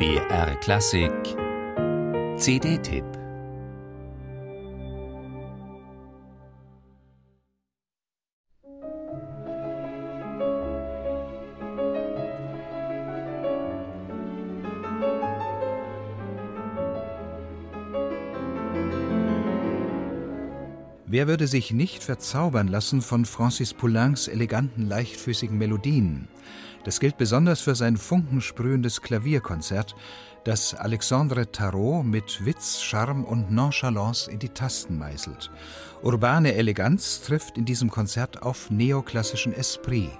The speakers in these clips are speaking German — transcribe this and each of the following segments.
BR Klassik. CD-Tipp Wer würde sich nicht verzaubern lassen von Francis Poulains eleganten, leichtfüßigen Melodien? Das gilt besonders für sein funkensprühendes Klavierkonzert, das Alexandre Tarot mit Witz, Charme und Nonchalance in die Tasten meißelt. Urbane Eleganz trifft in diesem Konzert auf neoklassischen Esprit.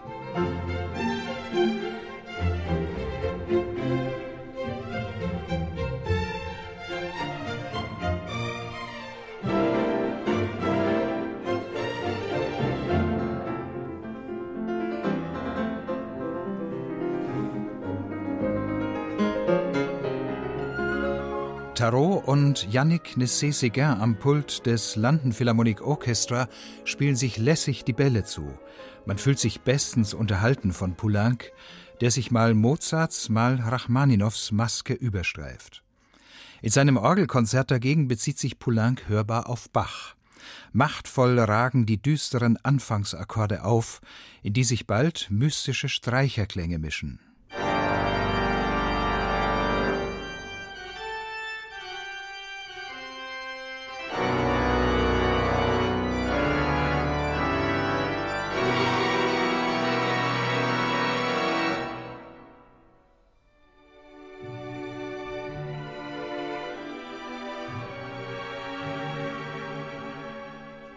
Tarot und Yannick Nessé-Séguin am Pult des London Philharmonic Orchestra spielen sich lässig die Bälle zu. Man fühlt sich bestens unterhalten von Poulenc, der sich mal Mozarts, mal Rachmaninows Maske überstreift. In seinem Orgelkonzert dagegen bezieht sich Poulenc hörbar auf Bach. Machtvoll ragen die düsteren Anfangsakkorde auf, in die sich bald mystische Streicherklänge mischen.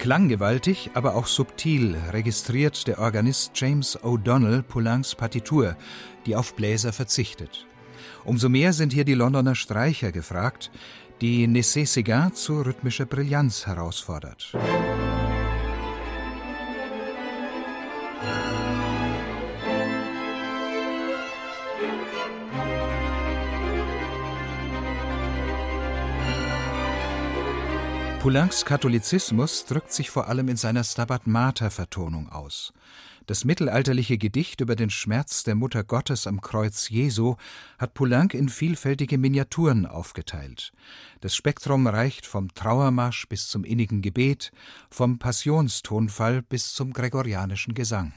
Klanggewaltig, aber auch subtil registriert der Organist James O'Donnell Poulencs Partitur, die auf Bläser verzichtet. Umso mehr sind hier die Londoner Streicher gefragt, die Nessé-Séguin zu rhythmischer Brillanz herausfordert. Poulencs Katholizismus drückt sich vor allem in seiner Stabat Mater-Vertonung aus. Das mittelalterliche Gedicht über den Schmerz der Mutter Gottes am Kreuz Jesu hat Poulenc in vielfältige Miniaturen aufgeteilt. Das Spektrum reicht vom Trauermarsch bis zum innigen Gebet, vom Passionstonfall bis zum gregorianischen Gesang.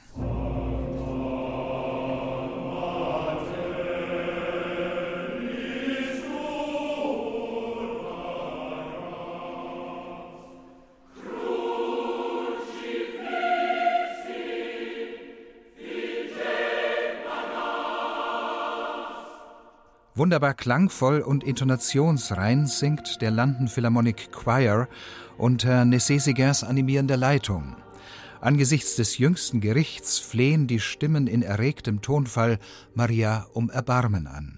Wunderbar klangvoll und intonationsrein singt der London Philharmonic Choir unter Nessé-Séguins animierender Leitung. Angesichts des jüngsten Gerichts flehen die Stimmen in erregtem Tonfall Maria um Erbarmen an.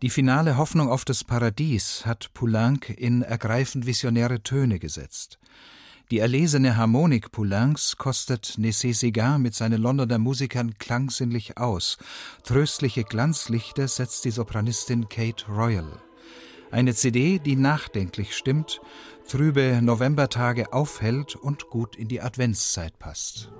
Die finale Hoffnung auf das Paradies hat Poulenc in ergreifend visionäre Töne gesetzt. Die erlesene Harmonik Poulencs kostet Nessé-Séguin mit seinen Londoner Musikern klangsinnlich aus. Tröstliche Glanzlichter setzt die Sopranistin Kate Royal. Eine CD, die nachdenklich stimmt, trübe Novembertage aufhält und gut in die Adventszeit passt.